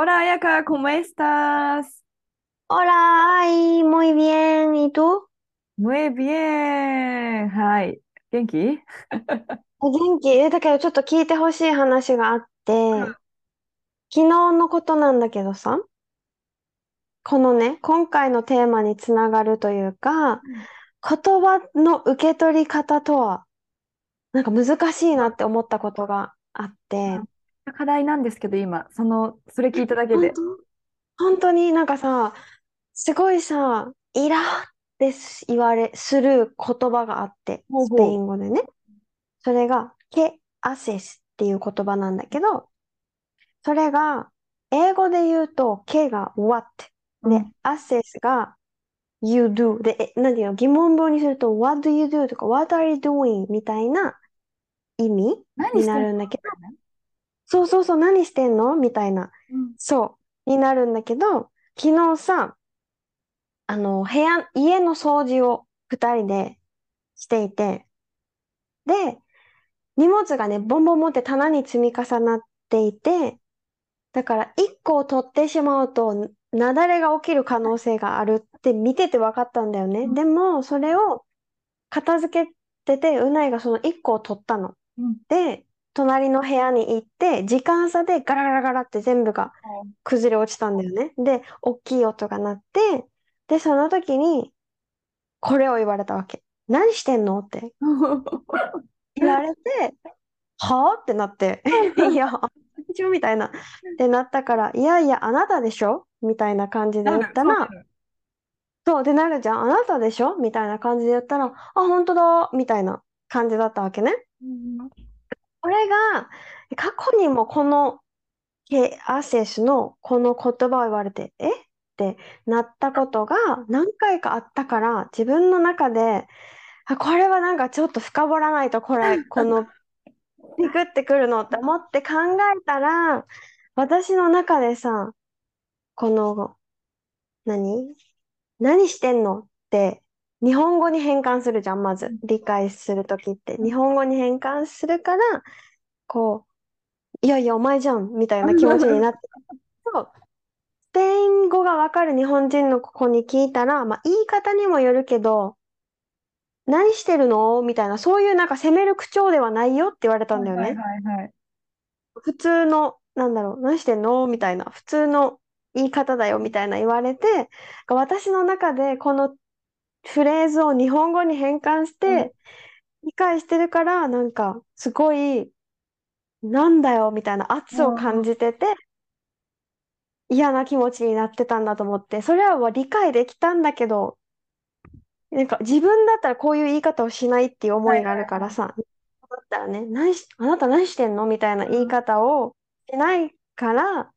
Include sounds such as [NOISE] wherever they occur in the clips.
Hola, Ayaka, ¿cómo estás? Hola, ay, muy bien. ¿Y tú? Muy bien. はい。元気元気えだけどちょっと聞いてほしい話があって、ん昨日のことなんだけどさ、このね、今回のテーマにつながるというか、言葉の受け取り方とは、なんか難しいなって思ったことがあって、課題なんですけど、今、その、それ聞いただけで。本当？に？なんかさ、すごいさ、イラってす言われ、する言葉があって、ほうほう。スペイン語でね。それが、ケアセスっていう言葉なんだけど、それが、英語で言うと、ケが what でうん、アセスが you do で、え、なんていうの、疑問文にすると what do you do とか what are you doing みたいな意味になるんだけど、そうそうそう、何してんの？みたいな。うんそう、になるんだけど、昨日さ、あの、部屋、家の掃除を二人でしていて、で、荷物がね、ボンボンボンって棚に積み重なっていて、だから一個を取ってしまうと、雪崩が起きる可能性があるって見てて分かったんだよね。うんでも、それを片付けてて、うないがその一個を取ったの。うんで、隣の部屋に行って、時間差でガラガラガラって全部が崩れ落ちたんだよね。で、大きい音が鳴って、で、その時に、これを言われたわけ。何してんのって [LAUGHS] 言われて、はぁってなって、[LAUGHS] いや、一応みたいな。ってなったから、いやいや、あなたでしょ？みたいな感じで言ったら、そう、でなるじゃん。あなたでしょ？みたいな感じで言ったら、あ、本当だみたいな感じだったわけね。これが、過去にもこのケアセスのこの言葉を言われて、え？ってなったことが何回かあったから、自分の中で、あ、これはなんかちょっと深掘らないと、これ、[LAUGHS] この、ピクってくるのって思って考えたら、私の中でさ、この、何？何してんの？って、日本語に変換するじゃん、まず。理解するときって。日本語に変換するから、こう、いやいや、お前じゃん、みたいな気持ちになって。[LAUGHS] そう。スペイン語がわかる日本人の子に聞いたら、まあ、言い方にもよるけど、何してるの？みたいな、そういうなんか責める口調ではないよって言われたんだよはいね。はいはい。普通の、なんだろう、何してんの？みたいな、普通の言い方だよ、みたいな言われて、私の中でこのフレーズを日本語に変換しうん。て、理解してるから、なんか、すごい、なんだよ、みたいな圧を感じてて、嫌な気持ちになってたんだと思って、それは理解できたんだけど、なんか自分だったらこういう言い方をしないっていう思いがあるからさ、だったらね、何し、あなた何してんのみたいな言い方をしないからっ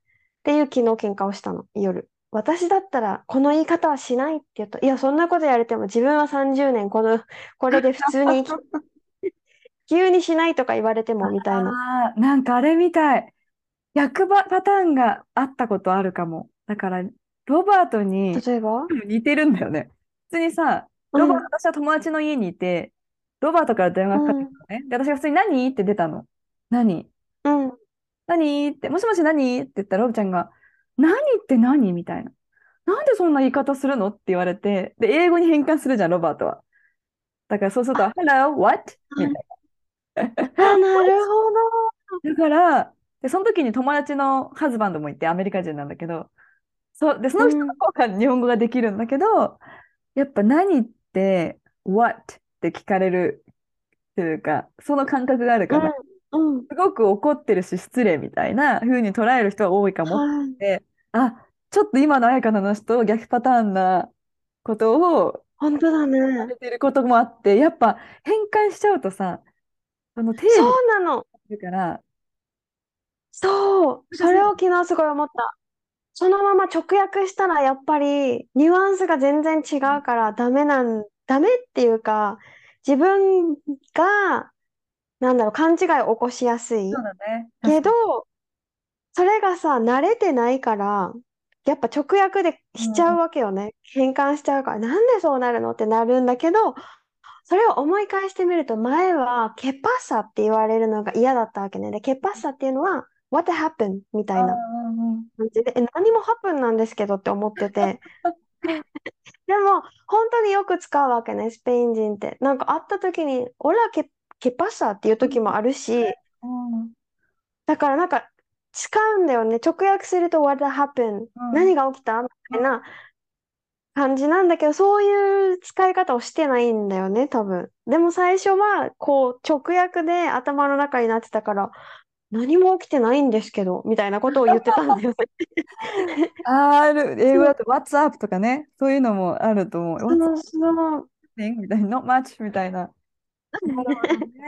ていう昨日喧嘩をしたの、夜。私だったらこの言い方はしないって言うと、いや、そんなことやれても自分は30年この、これで普通に生き、[LAUGHS] 急にしないとか言われてもみたいな。なんかあれみたい。逆パパターンがあったことあるかも。だから、ロバートに例えば？似てるんだよね。普通にさ、うんロバート、私は友達の家にいて、ロバートから電話がかかってきたのね。で、私が普通に何？って出たの。何？うん。何？って、もしもし何？って言ったら、ロブちゃんが、何って何みたいな。なんでそんな言い方するのって言われて、で、英語に変換するじゃん、ロバートは。だからそうすると、Hello, what? みたいな。あ、なるほだから、で、その時に友達のハズバンドもいて、アメリカ人なんだけど、そう、で、その人の方が日本語ができるんだけど、やっぱ何って、what? って聞かれるっていうか、その感覚があるから、ど。うん。うん。すごく怒ってるし失礼みたいな風に捉える人は多いかもはい。って、あ、ちょっと今の彩香の話と逆パターンなことを本当ださね。れてることもあって、やっぱ変換しちゃうとさ、あの、そうなの。るから、そう。それを昨日すごい思った。そのまま直訳したらやっぱりニュアンスが全然違うからダメなん、ダメっていうか、自分が、なんだろう、勘違いを起こしやすい。そうだね。け確かに。ど、それがさ、慣れてないから、やっぱ直訳でしちゃうわけよね。変換しちゃうから、なんでそうなるのってなるんだけど、それを思い返してみると、前はケパッサって言われるのが嫌だったわけね。で、ケパッサっていうのは、What happened? みたいなうんうんうん感じで、え、何もハプンなんですけどって思ってて。[LAUGHS] でも、本当によく使うわけね、スペイン人って。なんか会った時に、オラケ、ケパッサっていう時もあるし、うんだからなんか使うんだよね。直訳すると What happened? うん何が起きたみたいな感じなんだけど、そういう使い方をしてないんだよね、多分。でも最初は、こう、直訳で頭の中になってたから、何も起きてないんですけど、みたいなことを言ってたんだよね。[LAUGHS] ある、英語だと What's up とかね、そういうのもあると思う。What's? みたいな、Not much みたいな。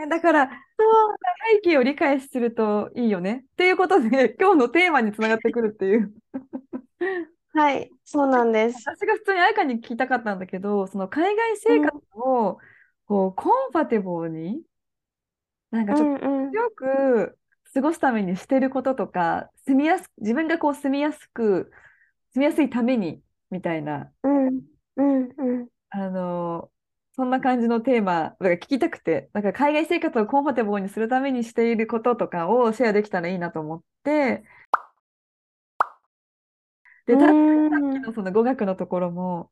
だから、そう背景を理解するといいよね。っていうことで、[LAUGHS] 今日のテーマにつながってくるっていう。はい、そうなんです。私が普通に愛花に聞きたかったんだけど、その海外生活をこうコンファテボーに、なんかうちょっとんうん。よく過ごすためにしてることとか、住みやす、自分がこう住みやすく、住みやすいためにみたいな、うんうんうん。あのそんな感じのテーマ、だから聞きたくて、だから海外生活をコンファテボーにするためにしていることとかをシェアできたらいいなと思って、で、うたさっんきのその語学のところも、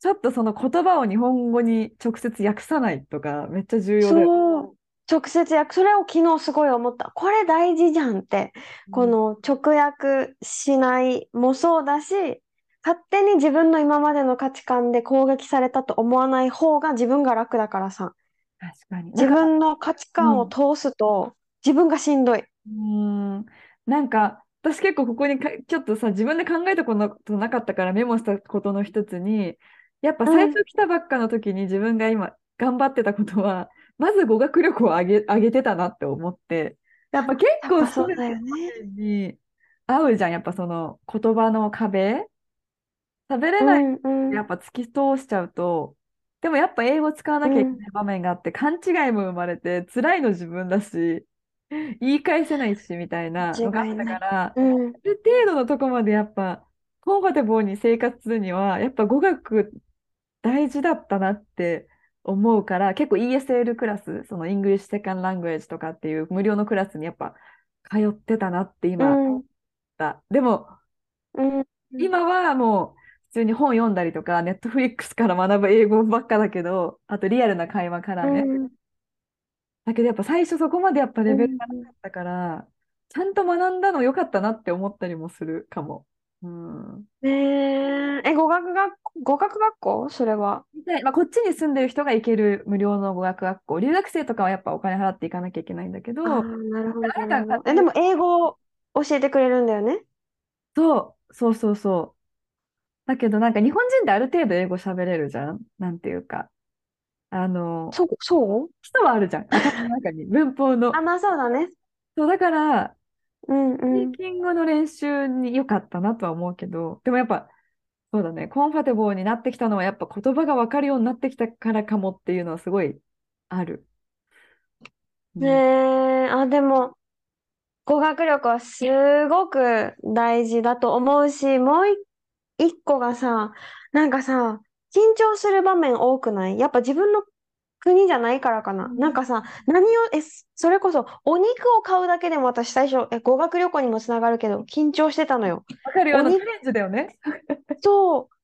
ちょっとその言葉を日本語に直接訳さないとか、めっちゃ重要だよ。直接訳、それを昨日すごい思った。これ大事じゃんって。この直訳しないもそうだし、勝手に自分の今までの価値観で攻撃されたと思わない方が自分が楽だからさ。確かに。自分の価値観を通すと自分がしんどい。うーん、なんか、私結構ここにかちょっとさ、自分で考えたことなかったからメモしたことの一つに、やっぱ最初来たばっかの時に自分が今頑張ってたことは、まず語学力を上げ、上げてたなって思って、やっぱ結構そうだよね。に合うじゃん、やっぱその言葉の壁。喋れうないやっぱ突き通しちゃうと、でもやっぱ英語使わなきゃいけない場面があって、勘違いも生まれて、辛いの自分だし、言い返せないし、みたいなのがあったから、うん。ある程度のとこまでやっぱ、コンファテボーに生活するには、やっぱ語学大事だったなって思うから、結構 ESL クラス、その English Second Language とかっていう無料のクラスにやっぱ通ってたなってう今思っんた。でも、うん。今はもう普通に本読んだりとか、ネットフリックスから学ぶ英語ばっかだけど、あとリアルな会話からね。うんだけどやっぱ最初そこまでやっぱレベルがなかったから、ちゃんと学んだの良かったなって思ったりもするかも。うん。ねえ、え、語学学校、語学学校？それは。まあ、こっちに住んでる人が行ける無料の語学学校、留学生とかはやっぱお金払っていかなきゃいけないんだけど、なるほど、なんかなるほど。え、でも英語を教えてくれるんだよね？そう、そうそうそう。だけどなんか日本人ってある程度英語喋れるじゃん？なんていうか。あの、そう、そう？基礎はあるじゃん。頭の中に。文法の [LAUGHS] あ、。まあそうだね。そう、だから、うんスうん。ピーキングの練習に良かったなとは思うけど、でもやっぱ、そうだね、コンファテボーになってきたのは、やっぱ言葉が分かるようになってきたからかもっていうのはすごいある。うんねえ、あ、でも、語学力はすごく大事だと思うし、もう一一個がさ、なんかさ、緊張する場面多くない？やっぱ自分の国じゃないからかな。うんなんかさ、何を、え、それこそお肉を買うだけでも私最初、え、語学旅行にもつながるけど、緊張してたのよ。わかるよ、あのレンジだよね。そう、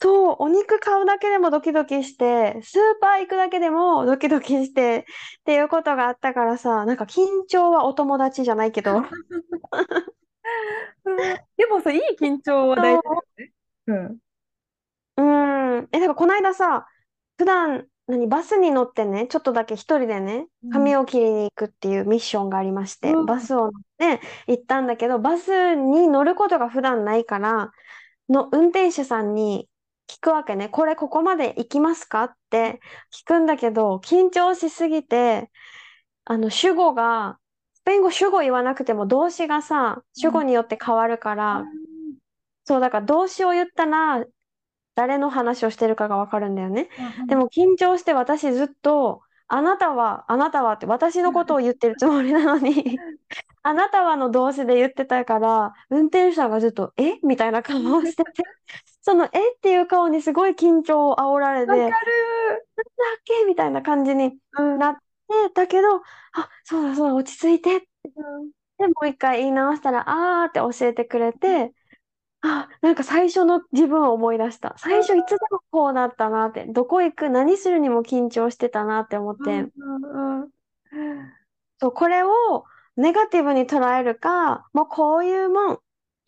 そう、お肉買うだけでもドキドキして、スーパー行くだけでもドキドキしてっていうことがあったからさ、なんか緊張はお友達じゃないけど、[LAUGHS] うんでもさ、いい緊張は大事だよね。うん。うん、え、だからこの間さ、普段、何、バスに乗ってね、ちょっとだけ一人でね、髪を切りに行くっていうミッションがありまして、うんバスを乗って行ったんだけど、バスに乗ることが普段ないから、の運転手さんに聞くわけね。これここまで行きますかって聞くんだけど、緊張しすぎて、あの、主語がスペイン語主語言わなくても動詞がさ、主語によって変わるから、そう、だから動詞を言ったら、誰の話をしてるかがわかるんだよね。でも緊張して私ずっと、あなたは、あなたはって私のことを言ってるつもりなのに、あなたはの動詞で言ってたから、運転手さんがずっと、え？みたいな顔をしてて、その、えっていう顔にすごい緊張を煽られて、わかなんだっる。け？みたいな感じにうんなって、だけど、あ、そうだそうだ、落ち着いてって。で、もう一回言い直したら、あーって教えてくれて、あ、なんか最初の自分を思い出した。最初いつでもこうだったなって、どこ行く、何するにも緊張してたなって思って、うんうんそう、これをネガティブに捉えるか、もうこういうもんっ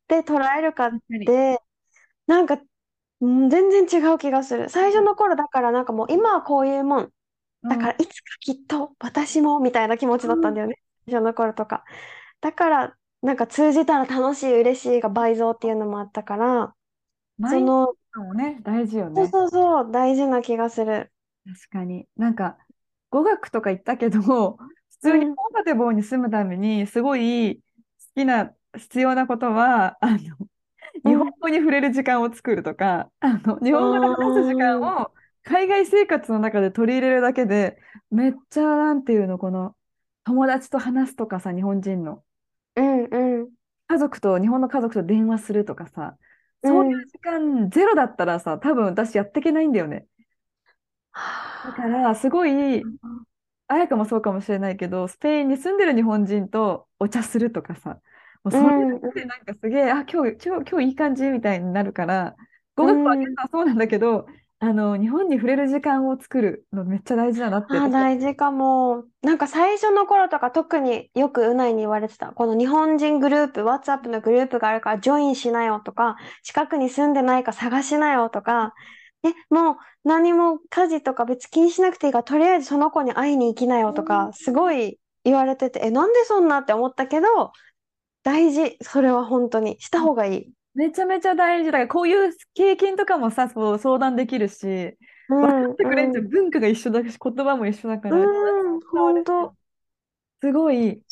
て捉えるかっ確かにて、なんか、うん全然違う気がする。最初の頃だからなんかもう今はこういうもん。だからいつかきっと私もみたいな気持ちだったんだよね。最初の頃とか。だからなんか通じたら楽しい、嬉しいが倍増っていうのもあったから、その、ね、大事よそうね。そうそう、大事な気がする。確かに。なんか、語学とか言ったけど、普通にうんコンファテボーに住むために、すごい好きな、必要なことは、あの、日本語に触れる時間を作るとか、あの、日本語で話す時間を海外生活の中で取り入れるだけで、めっちゃ、なんていうの、この、友達と話すとかさ、日本人の。うんうん。家族と、日本の家族と電話するとかさ、そういう時間ゼロだったらさ、多分私やっていけないんだよね。だから、すごい、彩香もそうかもしれないけど、スペインに住んでる日本人とお茶するとかさ、もうそれだけでなんかすげえ、あ、今日、今日、今日いい感じみたいになるから、語学はうんねそうなんだけど、あの、日本に触れる時間を作るのめっちゃ大事だなってあ、大事かも。なんか最初の頃とか特によくうないに言われてた。この日本人グループ、WhatsApp のグループがあるからジョインしなよとか、近くに住んでないか探しなよとか、え、もう何も家事とか別に気にしなくていいから、とりあえずその子に会いに行きなよとか、すごい言われてて、え、なんでそんなって思ったけど、大事。それは本当に。した方がいい。めちゃめちゃ大事だから、こういう経験とかもさ、そう相談できるし、うん、分かってくれんじゃ。うん文化が一緒だし、言葉も一緒だから、うん、本当。すごい。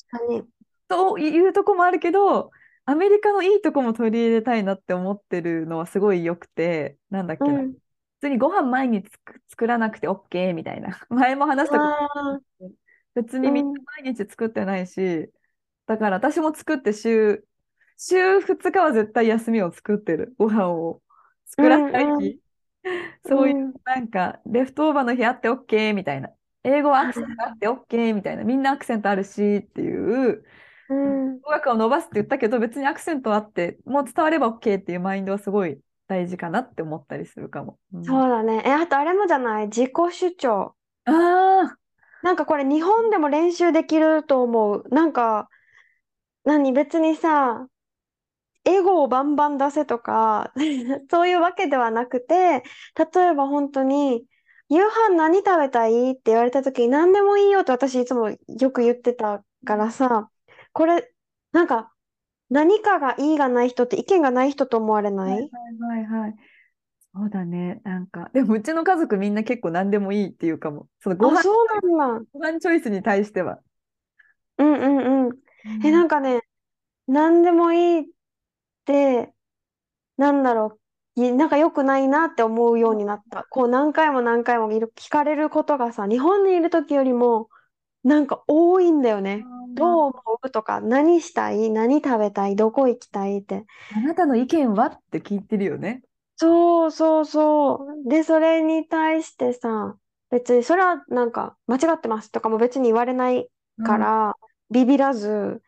というとこもあるけど、アメリカのいいとこも取り入れたいなって思ってるのはすごい良くて、なんだっけな。うん。普通にご飯毎日つく作らなくて OK みたいな。[LAUGHS] 前も話したこと別にみんな毎日作ってないし、だから私も作って週、週2日は絶対休みを作ってる。ご飯を作らないうんうん日。そういううんなんか、レフトオーバーの日あって OK みたいな。英語はアクセントあって OK みたいな。みんなアクセントあるしっていう。うん。語学を伸ばすって言ったけど、別にアクセントあって、もう伝われば OK っていうマインドはすごい大事かなって思ったりするかも。うんそうだね。え、あとあれもじゃない？自己主張。あなんかこれ日本でも練習できると思う。なんか、何？別にさ、エゴをバンバン出せとか、[LAUGHS] そういうわけではなくて、例えば本当に、夕飯何食べたいって言われた時に何でもいいよって私いつもよく言ってたからさ、これ、なんか、何かがいいがない人って意見がない人と思われあ、なはいはいはいはい。そうだね。なんか、でもうちの家族みんな結構何でもいいっていうかも。そのごあ、飯、そうなんだ。ご飯チョイスに対しては。うんうんうん。え、なんかね、何でもいいって、なんだろう、いなんか良くないなって思うようになった。こう何回も何回もいる聞かれることがさ、日本にいる時よりも、なんか多いんだよね。どう思うとか、何したい？何食べたい？どこ行きたいって。あなたの意見は？って聞いてるよね。そうそうそう。で、それに対してさ、別にそれはなんか間違ってますとかも別に言われないから、ビビらず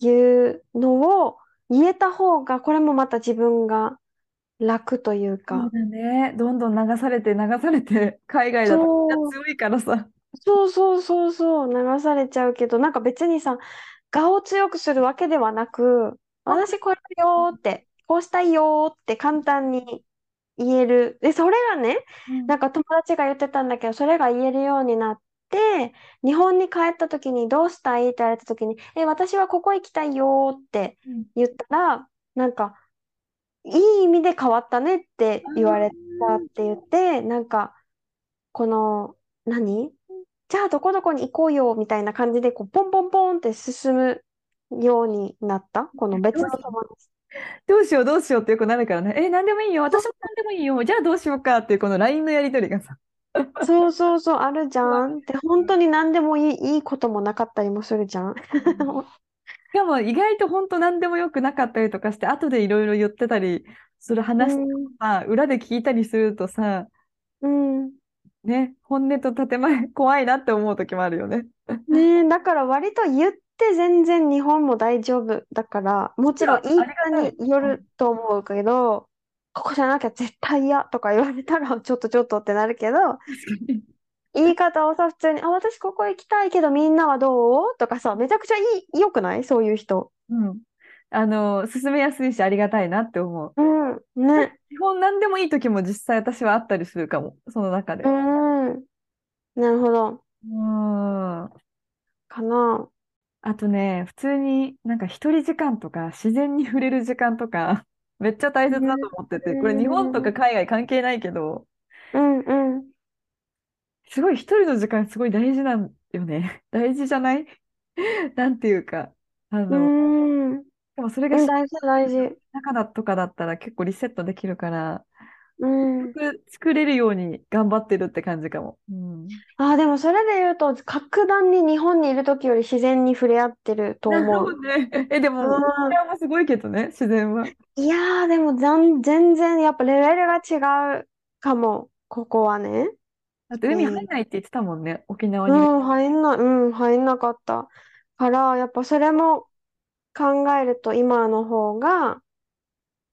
言うのを言えた方が、これもまた自分が楽というそうか、だね。どんどん流されて流されて、海外だとみんな強いからさ。そうそうそうそう、流されちゃうけど、なんか別にさ、我を強くするわけではなく、私これよーって、こうしたいよーって簡単に言える。で、それがね、なんか友達が言ってたんだけど、それが言えるようになって、日本に帰った時にどうしたいって言われた時に、え、私はここ行きたいよーってうん言ったら、なんか、いい意味で変わったねって言われたって言って、なんか、この、何じゃあどこどこに行こうよ、みたいな感じで、こう、ポンポンポンって進むようになった？この別の友達。どうしようどうしようってよくなるからね。え、何でもいいよ。私も何でもいいよ。じゃあどうしようかっていうこの LINE のやり取りがさ。そうそうそう、あるじゃん。で、本当に何でもいい、いいこともなかったりもするじゃん。しかも意外と本当何でもよくなかったりとかして、後でいろいろ言ってたりする話とかさ、裏で聞いたりするとさ、うん。ね、本音と建前怖いなって思う時もあるよね。ねえ、だから割と言って全然日本も大丈夫だから、もちろん言い方によると思うけど、ここじゃなきゃ絶対嫌とか言われたらちょっとちょっとってなるけど。言い方をさ、普通に、あ、私ここ行きたいけどみんなはどう？とかさ、めちゃくちゃいい、良くない？そういう人。うん。あの、進めやすいしありがたいなって思う。うん、ね。基本何でもいい時も実際私はあったりするかも。その中で。ううん。ん。なるほど。あかな。とね、普通になんか一人時間とか自然に触れる時間とかめっちゃ大切だと思ってて、これ日本とか海外関係ないけど、うんうん。すごい一人の時間すごい大事なんよね。[LAUGHS] 大事じゃない？[LAUGHS] なんていうか、あうの、ん。でもそれがうん、大事、大事。中だとかだったら結構リセットできるから、うん。作作れるように頑張ってるって感じかも。うん。あ、でもそれで言うと、格段に日本にいる時より自然に触れ合ってると思う。[LAUGHS] ね。え、でも、うんこれもすごいけどね、自然は。いやー、でも全全然やっぱレベルが違うかも、ここはね。だって海入んないって言ってたもんね、沖縄に。うん、入んない、うん、入んなかった。から、やっぱそれも考えると今の方が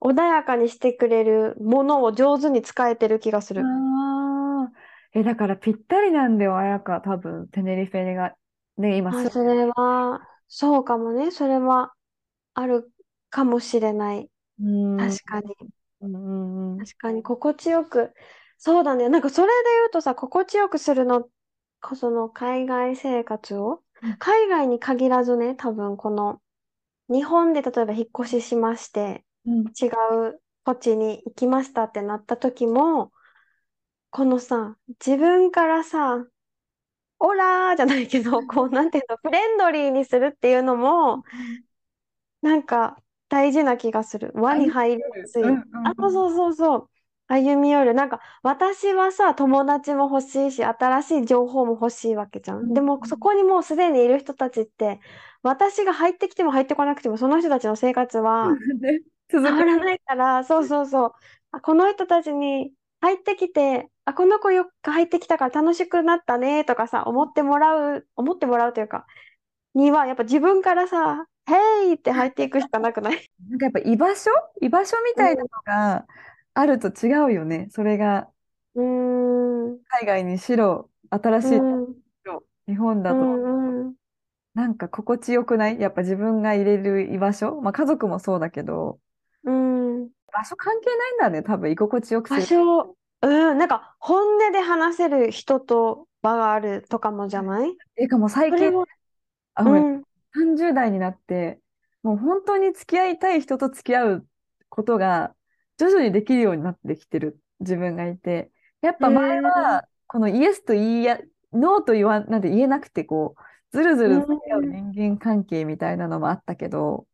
穏やかにしてくれるものを上手に使えてる気がする。ああ。え、だからぴったりなんだよ、綾香、多分、テネリフェが。ね、今あ、す、それは、そうかもね。それはあるかもしれない。うん、確かに。うんうんうん。確かに心地よく。そうだね。なんかそれで言うとさ、心地よくするの、こその海外生活をうん、海外に限らずね、多分この、日本で例えば引っ越ししまして、うん違う土地に行きましたってなった時も、このさ、自分からさ、オラーじゃないけど、こう、なんていうの、フレンドリーにするっていうのも、なんか大事な気がする。輪に入りやすい。うんうんあ、そうそうそうそう。歩み寄る。なんか、私はさ、友達も欲しいし、新しい情報も欲しいわけじゃうんん。でも、そこにもうすでにいる人たちって、私が入ってきても入ってこなくても、その人たちの生活はね、続く。変わらないから、そうそうそう。あ、この人たちに入ってきて、あ、この子よく入ってきたから楽しくなったねとかさ、思ってもらう、思ってもらうというか、には、やっぱ自分からさ、ヘイって入っていくしかなくない？なんかやっぱ居場所？居場所みたいなのがあると違うよね。それがうーん、海外にしろ、新しいうん、日本だと、うん、うん。なんか心地よくない？やっぱ自分が入れる居場所？まあ家族もそうだけど、うん、場所関係ないんだね、多分居心地よくす場る。所、うん、なんか本音で話せる人と場があるとかもじゃない？えかも最近、あ、うん、ん、30代になって、もう本当に付き合いたい人と付き合うことが徐々にできるようになってきてる自分がいて、やっぱ前はこのイエスと言いや、ノーと言わ、なんて言えなくて、こう、ずるずる付き合う人間関係みたいなのもあったけど、うん、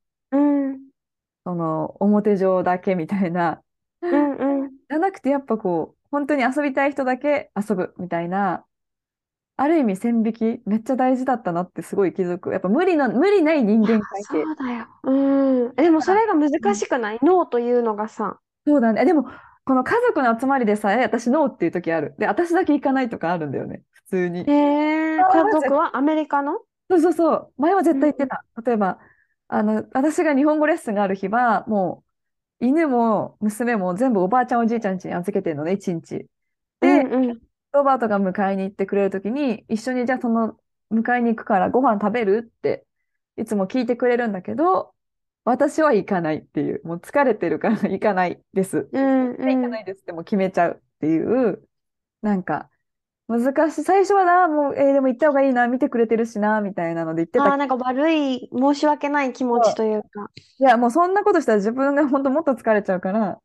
その表上だけみたいな、うん、うん。じゃなくてやっぱこう、本当に遊びたい人だけ遊ぶみたいな、ある意味線引きめっちゃ大事だったなってすごい気づく。やっぱ無理な、無理ない人間関係。そうだよ。うん。でもそれが難しくない？ノーというのがさ。そうだね。えでも、この家族の集まりでさえ、私ノーっていう時ある。で、私だけ行かないとかあるんだよね。普通に。へえ、あー家族は？アメリカの？そうそうそう。前は絶対行ってた。例えば、あの、私が日本語レッスンがある日は、もう、犬も娘も全部おばあちゃんおじいちゃん家に預けてるのね、一日。で、うんうん。ロバートが迎えに行ってくれるときに、一緒にじゃあその迎えに行くからご飯食べるっていつも聞いてくれるんだけど、私は行かないっていう、もう疲れてるから行かないです。うん行かないですってもう決めちゃうっていう、なんか難しい。最初はな、もう、えーでも行った方がいいな、見てくれてるしな、みたいなので言ってたああ、なんか悪い、申し訳ない気持ちというか。いや、もうそんなことしたら自分が本当もっと疲れちゃうから、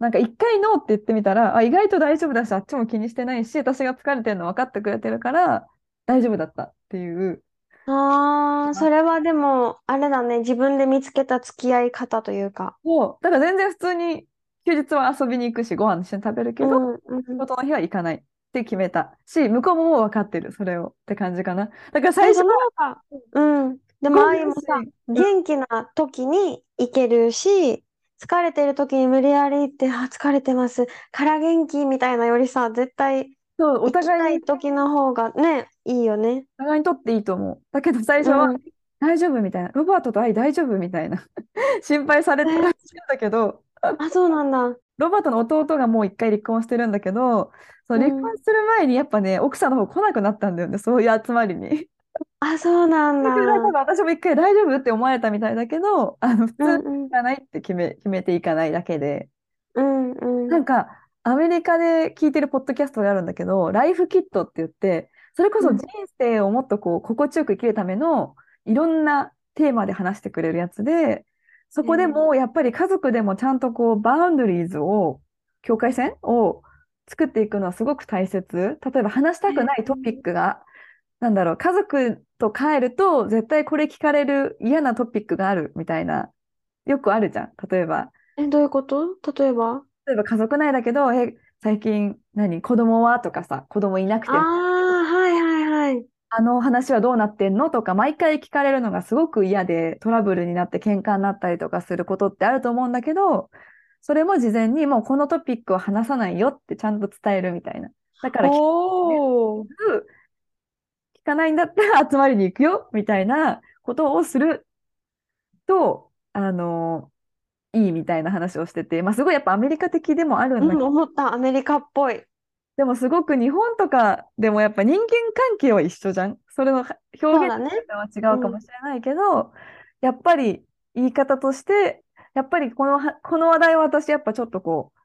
なんか一回ノーって言ってみたら、あ、意外と大丈夫だし、あっちも気にしてないし、私が疲れてるの分かってくれてるから、大丈夫だったっていう。ああ、それはでも、あれだね。自分で見つけた付き合い方というか。そう。だから全然普通に休日は遊びに行くし、ご飯一緒に食べるけど、うん、うん。仕事の日は行かないって決めたし、向こうももう分かってる、それをって感じかな。だから最初最初なんか、うん。でも、ああいうもさ、うん元気な時に行けるし、疲れてる時に無理やり行って、あ、疲れてます。から元気みたいなよりさ、絶対そう、お互いに、い時の方がね、いいよね。お互いにとっていいと思う。だけど最初は、うん大丈夫みたいな。ロバートと愛大丈夫みたいな。[LAUGHS] 心配されてえるんだけど、あ、そうなんだ。ロバートの弟がもう一回離婚してるんだけど、そううん離婚する前にやっぱね、奥さんの方来なくなったんだよね、そういう集まりに。あ、そうなんだ。だから多分私も一回大丈夫って思われたみたいだけど、あの普通うんうん行かないって決め、決めていかないだけで。うんうん。なんか、アメリカで聞いてるポッドキャストがあるんだけど、ライフキットって言って、それこそうん人生をもっとこう心地よく生きるためのいろんなテーマで話してくれるやつで、そこでもやっぱり家族でもちゃんとこうバウンドリーズを、境界線を作っていくのはすごく大切。例えば話したくないトピックが、なんだろう、家族と帰ると絶対これ聞かれる嫌なトピックがあるみたいな、よくあるじゃん。例えば。え、どういうこと？例えば？例えば家族内だけど、え、最近何？子供は？とかさ、子供いなくて、あ。あの話はどうなってんの？とか、毎回聞かれるのがすごく嫌で、トラブルになって喧嘩になったりとかすることってあると思うんだけど、それも事前にもうこのトピックを話さないよってちゃんと伝えるみたいな。だから聞聞かないんだったら集まりに行くよみたいなことをすると、あの、いいみたいな話をしてて、まあすごいやっぱアメリカ的でもあるんだけうん、ど、思った。アメリカっぽい。でもすごく日本とかでもやっぱ人間関係は一緒じゃん。それの表現。は違うかもしれないけど、やっぱり言い方として、やっぱりこのは、この話題は私やっぱちょっとこう、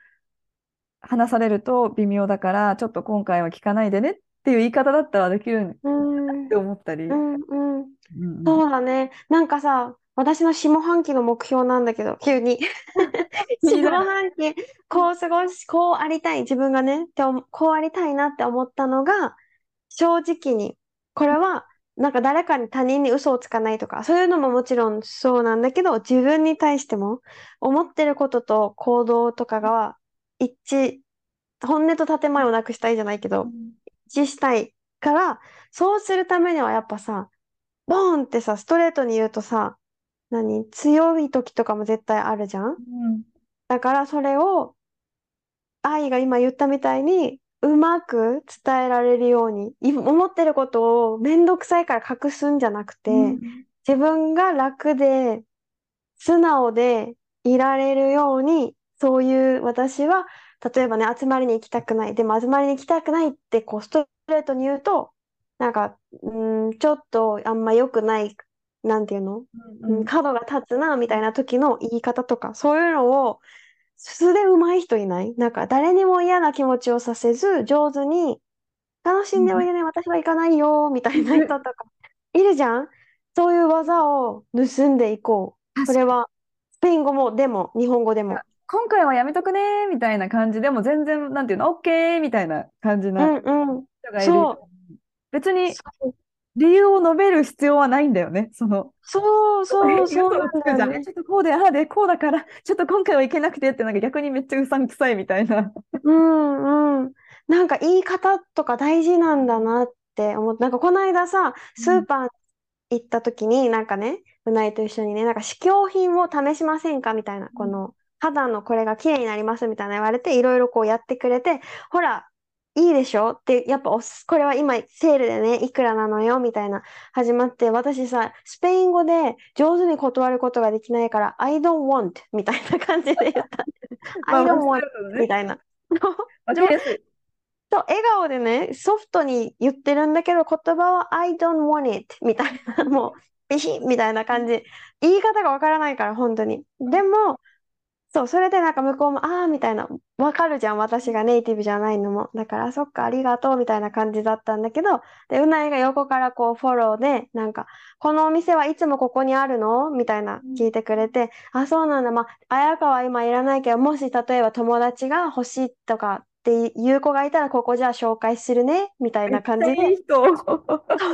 話されると微妙だから、ちょっと今回は聞かないでねっていう言い方だったらできるっうん、て思ったり。うん、うん。うんうんそうだね。なんかさ、私の下半期の目標なんだけど、急に。[LAUGHS] 下半期、こう過ごし、こうありたい、自分がね、って思こうありたいなって思ったのが、正直に、これは、なんか誰かに他人に嘘をつかないとか、そういうのももちろんそうなんだけど、自分に対しても、思ってることと行動とかが一致、本音と建前をなくしたいじゃないけど、一致したいから、そうするためにはやっぱさ、ボーンってさ、ストレートに言うとさ、何？強い時とかも絶対あるじゃん？うん。だからそれを、愛が今言ったみたいに、うまく伝えられるように、い思ってることをめんどくさいから隠すんじゃなくて、うん。自分が楽で、素直でいられるように、そういう私は、例えばね、集まりに行きたくない。でも集まりに行きたくないって、こう、ストレートに言うと、なんか、うん、ちょっとあんま良くない、なんていうの？うんうん、角が立つな、みたいな時の言い方とか、そういうのを、素で上手い人いない？なんか、誰にも嫌な気持ちをさせず、上手に、楽しんでおいでね、私は行かないよ、みたいな人とか、[LAUGHS] いるじゃん？そういう技を盗んでいこう。それは、スペイン語も、でも、日本語でも。今回はやめとくねみたいな感じでも全然、なんていうの、OK みたいな感じうなんうん。人がいる。そ別にそう理由を述べる必要はないんだよね。その、そう、そう、[LAUGHS] 嘘そうね。ちょっとこうで、ああで、こうだから、ちょっと今回はいけなくてって、なんか逆にめっちゃうさんくさいみたいな。うんうん。なんか言い方とか大事なんだなって思って、なんかこの間さ、スーパー行った時に、なんかね、うないと一緒にね、なんか試供品を試しませんかみたいな、この肌のこれが綺麗になりますみたいな言われて、いろいろこうやってくれて、ほら、いいでしょ？って、やっぱおす、これは今セールでね、いくらなのよみたいな始まって、私さ、スペイン語で上手に断ることができないから、I don't want みたいな感じで言った。[LAUGHS] まあ I don't 面 want みたいな。[LAUGHS] わかりやすい。と、笑顔でね、ソフトに言ってるんだけど、言葉は I don't want it みたいな、もう、ビシッみたいな感じ。言い方がわからないから、本当に。でも、そう、それでなんか向こうも、ああ、みたいな、わかるじゃん、私がネイティブじゃないのも。だから、そっか、ありがとう、みたいな感じだったんだけど、で、うないが横からこう、フォローで、なんか、このお店はいつもここにあるの？みたいな聞いてくれて、あ、そうなんだ。まあ、綾香は今いらないけど、もし例えば友達が欲しいとかっっていう子がいたら、ここじゃあ紹介するね、みたいな感じで、いい [LAUGHS] そんな感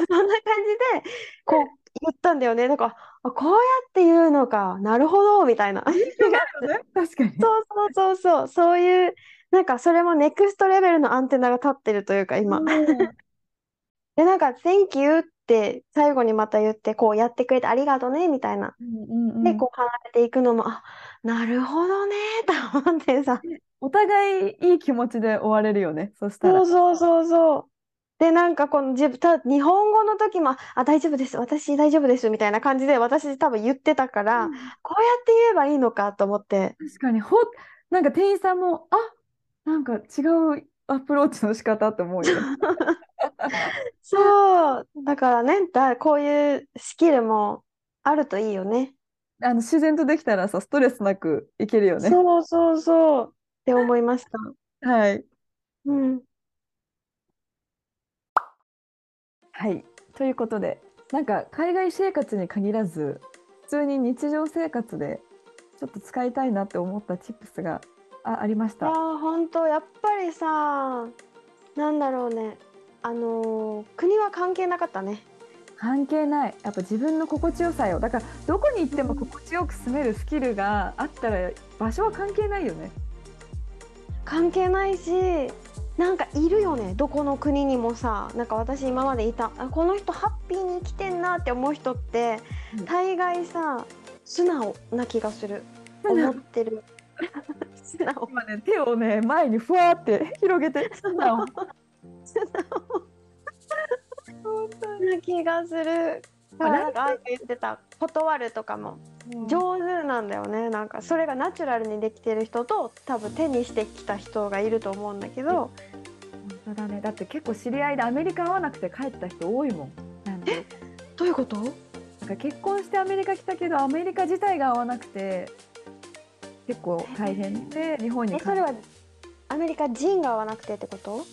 じで、こう言ったんだよね。なんか、あこうやって言うのか、なるほど、みたいな。[LAUGHS] 確かに。そうそうそうそう、そういう、なんかそれもネクストレベルのアンテナが立ってるというか、今。うん [LAUGHS] で、なんか、Thank you って最後にまた言って、こうやってくれてありがとうね、みたいな。うんうんで、こう離れていくのも、あ、なるほどね、と思ってさ。お互いいい気持ちで終われるよね。そしたらそう。そうそうそう。で、なんかこの自分、た、日本語の時も、あ、大丈夫です、私大丈夫です、みたいな感じで私多分言ってたから、うんこうやって言えばいいのかと思って。確かに、ほ、なんか店員さんも、あ、なんか違うアプローチの仕方って思うよね。[LAUGHS] そう。だからね、だ、こういうスキルもあるといいよね。あの、自然とできたらさ、ストレスなくいけるよね。そうそうそう。って思いました。はい。うん。はい。ということで、なんか海外生活に限らず、普通に日常生活でちょっと使いたいなって思ったチップスがあ、ありました。いやー、本当やっぱりさ、なんだろうね。あのー国は関係なかったね。関係ない。やっぱ自分の心地よさよ。だから、どこに行っても心地よく住めるスキルがあったら、場所は関係ないよね。関係ないし、なんかいるよね。どこの国にもさ、なんか私今までいた、あ、この人ハッピーに生きてんなって思う人ってうん、大概さ、素直な気がする。思ってる。[LAUGHS] 素直。今ね、手をね、前にふわーって広げて、素直。[LAUGHS] 素直 [LAUGHS] な気がする。なんか言ってた。断るとかも上手なんだよね。なんかそれがナチュラルにできてる人と多分手にしてきた人がいると思うんだけど。本当だね。だって結構知り合いでアメリカ会わなくて帰った人多いもん。なんで、どういうこと？なんか結婚してアメリカ来たけど、アメリカ自体が合わなくて、結構大変。で、日本に帰えそれはアメリカ人が合わなくてってこと？も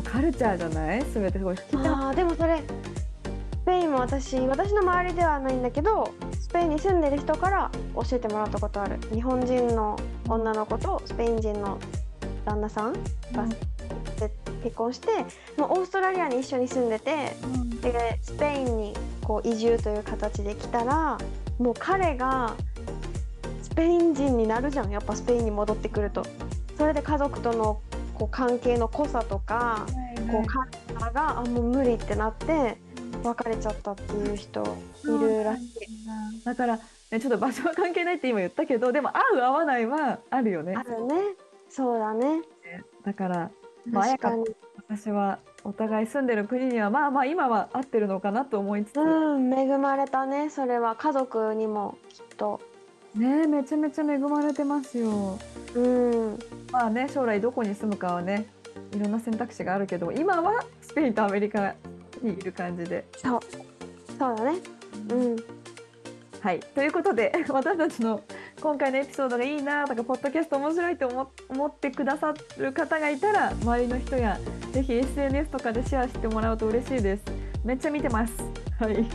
うカルチャーじゃない？すべてこれ聞い。てあーでもそれススペインも私私の周りではないんだけどスペインに住んでる人から教えてもらったことある。日本人の女の子とスペイン人の旦那さんがうん。で結婚してもうオーストラリアに一緒に住んでてでスペインにこう移住という形で来たらもう彼がスペイン人になるじゃん。やっぱスペインに戻ってくると。それで家族とのこう関係の濃さとかこうカルチャーがあもう無理ってなって別れちゃったっていう人いるらしい。だから、ね、ちょっと場所は関係ないって今言ったけどでも合う合わないはあるよねあるね。そうだね。だから、まあ、かに。私はお互い住んでる国にはまあまあ今は合ってるのかなと思いつつ、うん、恵まれたね。それは家族にもきっと。ねめちゃめちゃ恵まれてますようん。まあね将来どこに住むかはねいろんな選択肢があるけど今はスペインとアメリカにいる感じでそう。そうだね。うん。はい、ということで [LAUGHS] 私たちの今回のエピソードがいいなとかポッドキャスト面白いと思思ってくださる方がいたら周りの人やぜひ SNS とかでシェアしてもらうと嬉しいですめっちゃ見てますはい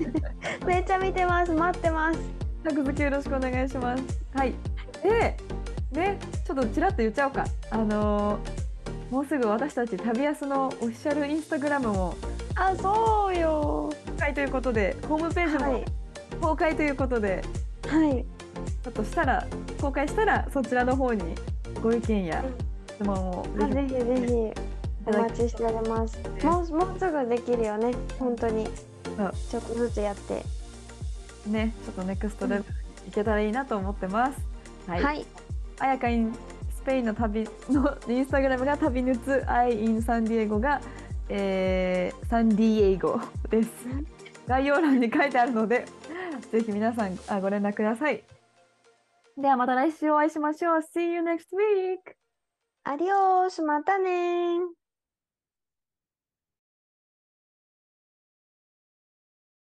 [LAUGHS] めっちゃ見てます。待ってます。タグ付けよろしくお願いしますはいでねちょっとちらっと言っちゃおうかあのーもうすぐ私たち旅安のオフィシャルインスタグラムもあ、そうよ。公開ということでホームページもはい。公開ということで、はい。ちょっとしたら公開したらそちらの方にご意見やうん質問をあ、ぜぜひぜひ。お待ちしております。もう、もうすぐできるよね。本当に。そうちょっとずつやって。ひねちょっとネクストレベルにいけたらいいなと思ってます。はい。はい。あやか in スペインの旅のインスタグラムが旅ぬつ I in サンディエゴが、えーサンディエゴです。概要欄に書いてあるのでぜひ皆さんあご連絡ください。ではまた来週お会いしましょう。See you next week! アディオース、またねー。